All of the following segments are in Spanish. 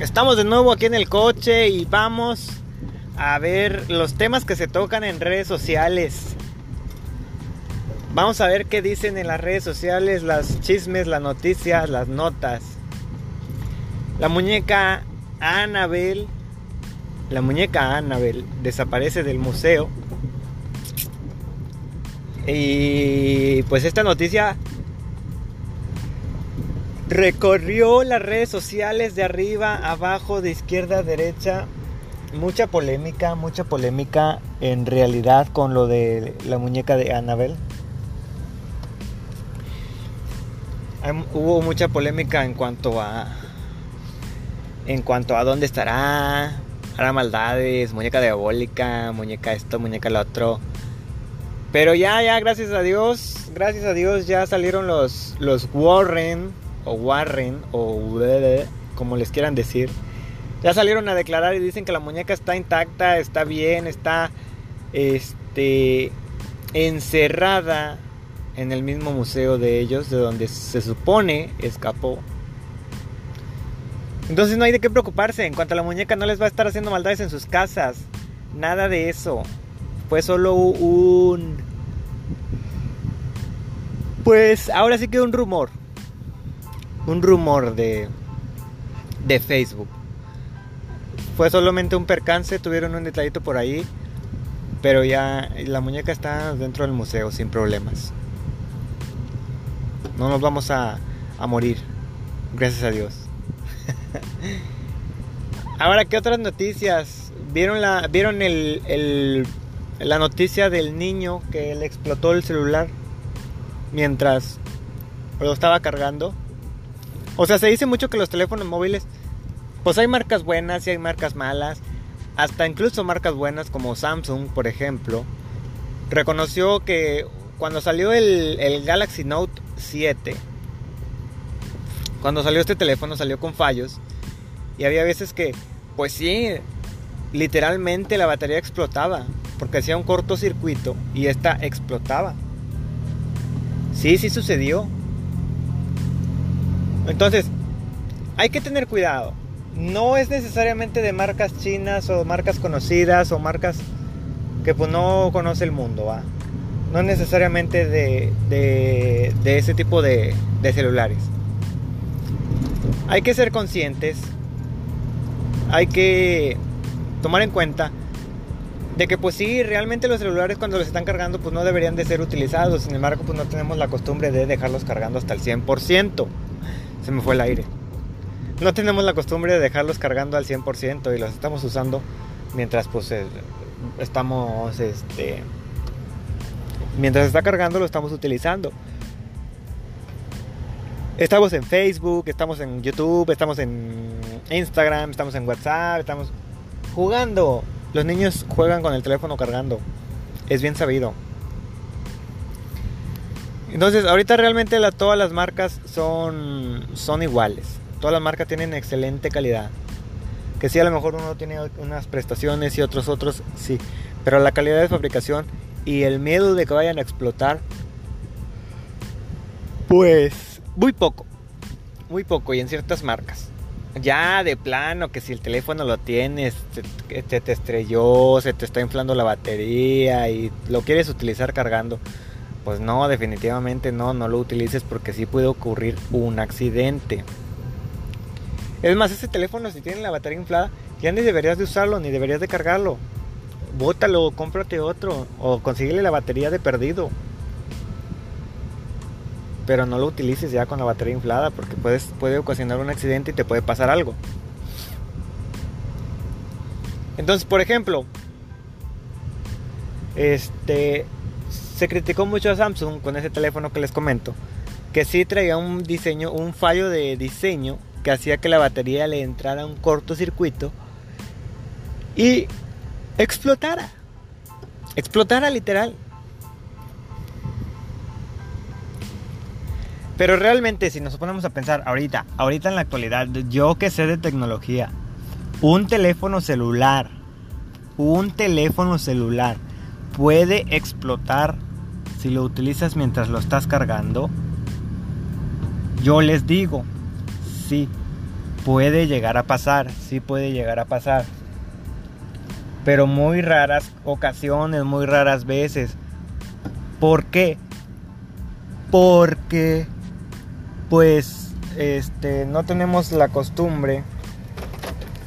Estamos de nuevo aquí en el coche y vamos a ver los temas que se tocan en redes sociales. Vamos a ver qué dicen en las redes sociales, las chismes, las noticias, las notas. La muñeca Annabel, la muñeca Annabel desaparece del museo. Y pues esta noticia recorrió las redes sociales de arriba, abajo, de izquierda a derecha. Mucha polémica, mucha polémica en realidad con lo de la muñeca de Annabelle. Hubo mucha polémica en cuanto a en cuanto a dónde estará, hará maldades, muñeca diabólica, muñeca esto, muñeca lo otro. Pero ya, ya, gracias a Dios, gracias a Dios ya salieron los, los Warren o Warren o como les quieran decir, ya salieron a declarar y dicen que la muñeca está intacta, está bien, está este encerrada en el mismo museo de ellos, de donde se supone escapó. Entonces no hay de qué preocuparse. En cuanto a la muñeca, no les va a estar haciendo maldades en sus casas. Nada de eso. Fue solo un. Pues ahora sí que un rumor un rumor de, de Facebook. Fue solamente un percance, tuvieron un detallito por ahí, pero ya la muñeca está dentro del museo sin problemas. No nos vamos a, a morir, gracias a Dios. Ahora, ¿qué otras noticias? ¿Vieron la, vieron el, el, la noticia del niño que le explotó el celular mientras lo estaba cargando? O sea, se dice mucho que los teléfonos móviles, pues hay marcas buenas y hay marcas malas. Hasta incluso marcas buenas como Samsung, por ejemplo, reconoció que cuando salió el, Galaxy Note 7, cuando salió este teléfono salió con fallos. Y había veces que, pues sí, literalmente la batería explotaba. Porque hacía un cortocircuito y esta explotaba. Sí, sí sucedió. Entonces, hay que tener cuidado. No es necesariamente de marcas chinas o marcas conocidas o marcas que pues no conoce el mundo, ¿va? No es necesariamente de, de, ese tipo de, de celulares. Hay que ser conscientes, hay que tomar en cuenta de que pues sí, realmente los celulares cuando los están cargando pues no deberían de ser utilizados, sin embargo pues no tenemos la costumbre de dejarlos cargando hasta el 100% se me fue el aire. No tenemos la costumbre de dejarlos cargando al 100% y los estamos usando mientras pues eh, estamos este mientras está cargando lo estamos utilizando. Estamos en Facebook, estamos en YouTube, estamos en Instagram, estamos en WhatsApp, estamos jugando. Los niños juegan con el teléfono cargando. Es bien sabido. Entonces, ahorita realmente todas las marcas son, son iguales. Todas las marcas tienen excelente calidad. Que sí, a lo mejor uno tiene unas prestaciones y otros otros, sí. Pero la calidad de fabricación y el miedo de que vayan a explotar, pues muy poco. Muy poco y en ciertas marcas. Ya de plano, que si el teléfono lo tienes, te, te, te estrelló, se te está inflando la batería y lo quieres utilizar cargando pues no, definitivamente no, no lo utilices porque sí puede ocurrir un accidente. Es más, ese teléfono si tiene la batería inflada, ya ni deberías de usarlo, ni deberías de cargarlo. Bótalo, cómprate otro o consíguele la batería de perdido. Pero no lo utilices ya con la batería inflada porque puedes, puede ocasionar un accidente y te puede pasar algo. Entonces, por ejemplo, este, se criticó mucho a Samsung con ese teléfono que les comento, que sí traía un diseño, un fallo de diseño que hacía que la batería le entrara un cortocircuito y explotara. Explotara literal. Pero realmente si nos ponemos a pensar ahorita, ahorita en la actualidad, yo que sé de tecnología, un teléfono celular, un teléfono celular puede explotar si lo utilizas mientras lo estás cargando? Yo les digo, sí, puede llegar a pasar, sí puede llegar a pasar. Pero muy raras ocasiones, muy raras veces. ¿Por qué? Porque pues este no tenemos la costumbre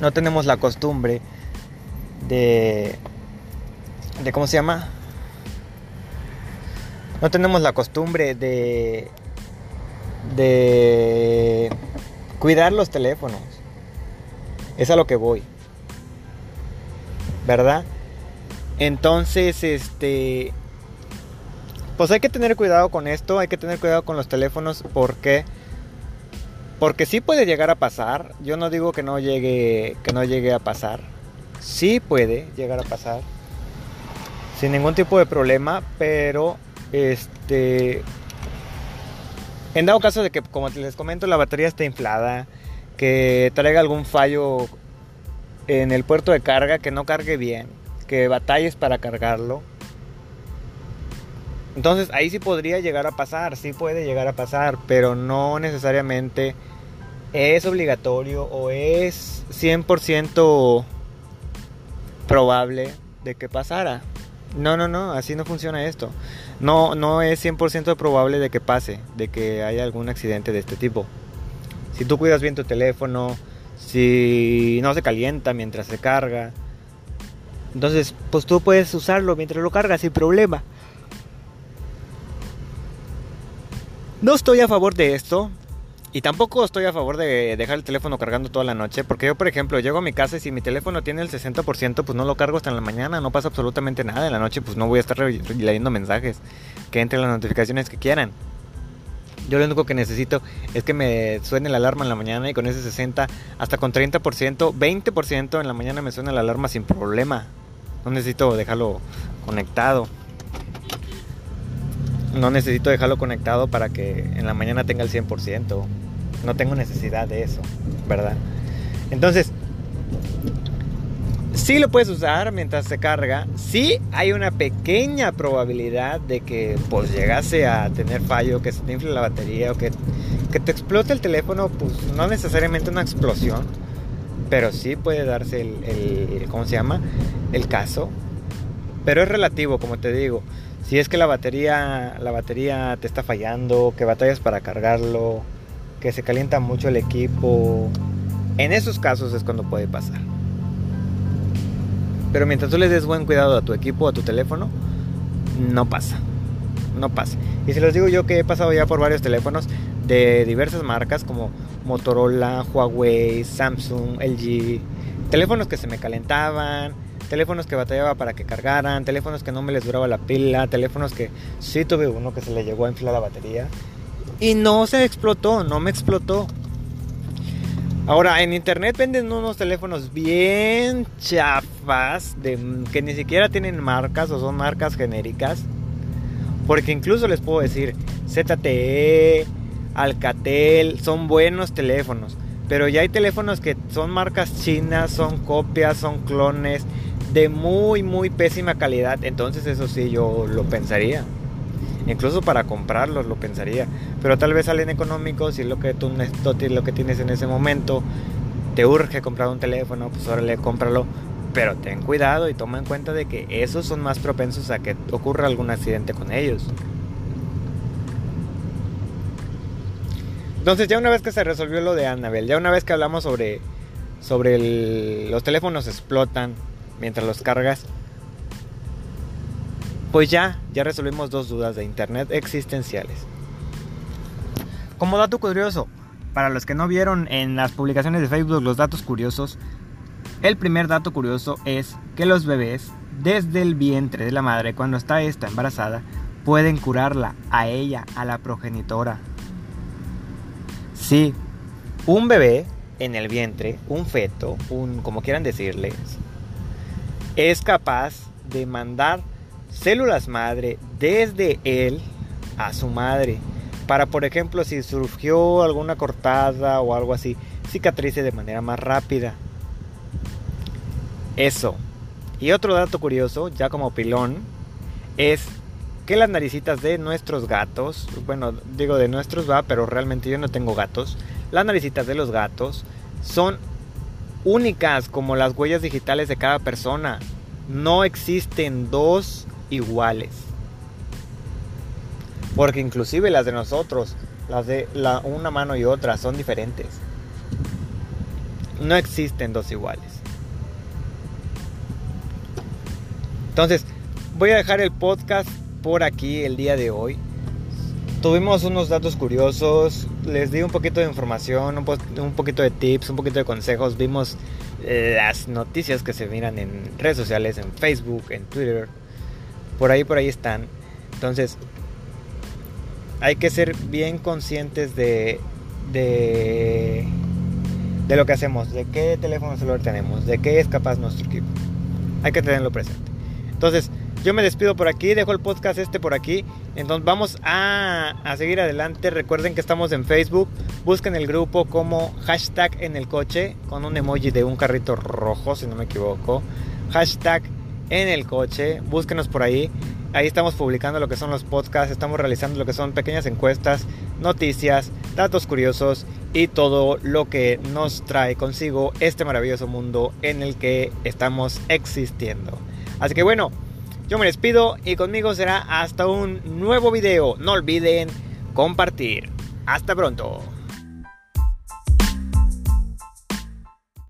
no tenemos la costumbre de de cómo se llama no tenemos la costumbre de de cuidar los teléfonos. Es a lo que voy. ¿Verdad? Entonces, este pues hay que tener cuidado con esto, hay que tener cuidado con los teléfonos porque porque sí puede llegar a pasar. Yo no digo que no llegue que no llegue a pasar. Sí puede llegar a pasar sin ningún tipo de problema, pero este en dado caso de que, como les comento, la batería esté inflada, que traiga algún fallo en el puerto de carga, que no cargue bien, que batalles para cargarlo. Entonces ahí sí podría llegar a pasar, sí puede llegar a pasar, pero no necesariamente es obligatorio o es 100% probable de que pasara. No, no, no, así no funciona esto. No, no es 100% probable de que pase, de que haya algún accidente de este tipo. Si tú cuidas bien tu teléfono, si no se calienta mientras se carga, entonces pues tú puedes usarlo mientras lo cargas sin problema. No estoy a favor de esto, y tampoco estoy a favor de dejar el teléfono cargando toda la noche, porque yo, por ejemplo, llego a mi casa y si mi teléfono tiene el 60%, pues no lo cargo hasta en la mañana, no pasa absolutamente nada. En la noche, pues no voy a estar leyendo mensajes, que entren las notificaciones que quieran. Yo lo único que necesito es que me suene la alarma en la mañana y con ese 60, hasta con 30%, 20% en la mañana me suena la alarma sin problema. No necesito dejarlo conectado no necesito dejarlo conectado para que en la mañana tenga el 100%. No tengo necesidad de eso, ¿verdad? Entonces, sí lo puedes usar mientras se carga. Sí hay una pequeña probabilidad de que pues llegase a tener fallo, que se te infle la batería o que, que te explote el teléfono. Pues no necesariamente una explosión, pero sí puede darse el, el ¿cómo se llama? El caso. Pero es relativo, como te digo. Si es que la batería, la batería te está fallando, que batallas para cargarlo, que se calienta mucho el equipo, en esos casos es cuando puede pasar. Pero mientras tú le des buen cuidado a tu equipo, a tu teléfono, no pasa. No pasa. Y si les digo yo que he pasado ya por varios teléfonos de diversas marcas como Motorola, Huawei, Samsung, LG, teléfonos que se me calentaban, teléfonos que batallaba para que cargaran, teléfonos que no me les duraba la pila, teléfonos que sí tuve uno que se le llegó a inflar la batería y no se explotó, no me explotó. Ahora, en internet venden unos teléfonos bien chafas, de, que ni siquiera tienen marcas o son marcas genéricas. Porque incluso les puedo decir, ZTE, Alcatel, son buenos teléfonos. Pero ya hay teléfonos que son marcas chinas, son copias, son clones de muy, muy pésima calidad. Entonces eso sí, yo lo pensaría. Incluso para comprarlos lo pensaría. Pero tal vez salen económicos y lo que tú lo que tienes en ese momento te urge comprar un teléfono, pues órale, cómpralo. Pero ten cuidado y toma en cuenta de que esos son más propensos a que ocurra algún accidente con ellos. Entonces ya una vez que se resolvió lo de Annabelle, ya una vez que hablamos sobre, sobre los teléfonos explotan, mientras los cargas. Pues ya, ya resolvimos dos dudas de internet existenciales. Como dato curioso, para los que no vieron en las publicaciones de Facebook los datos curiosos, el primer dato curioso es que los bebés desde el vientre de la madre cuando está esta embarazada pueden curarla a ella, a la progenitora. Sí, un bebé en el vientre, un feto, un como quieran decirles, es capaz de mandar células madre desde él a su madre. Para, por ejemplo, si surgió alguna cortada o algo así, cicatrice de manera más rápida. Eso. Y otro dato curioso, ya como pilón, es que las naricitas de nuestros gatos, bueno, digo de nuestros va, pero realmente yo no tengo gatos, las naricitas de los gatos son únicas como las huellas digitales de cada persona. No existen dos iguales. Porque inclusive las de nosotros, las de la, una mano y otra, son diferentes. No existen dos iguales. Entonces, voy a dejar el podcast por aquí el día de hoy. Tuvimos unos datos curiosos, les di un poquito de información, un, poquito de tips, un poquito de consejos. Vimos eh, las noticias que se miran en redes sociales, en Facebook, en Twitter. Por ahí, por ahí están. Entonces, hay que ser bien conscientes de, de, de lo que hacemos, de qué teléfono celular tenemos, de qué es capaz nuestro equipo. Hay que tenerlo presente. Entonces, yo me despido por aquí, dejo el podcast este por aquí. Entonces vamos a, a, seguir adelante. Recuerden que estamos en Facebook. Busquen el grupo como hashtag en el coche con un emoji de un carrito rojo, si no me equivoco. Hashtag en el coche. Búsquenos por ahí. Ahí estamos publicando lo que son los podcasts. Estamos realizando lo que son pequeñas encuestas, noticias, datos curiosos y todo lo que nos trae consigo este maravilloso mundo en el que estamos existiendo. Así que bueno, yo me despido y conmigo será hasta un nuevo video. No olviden compartir. Hasta pronto.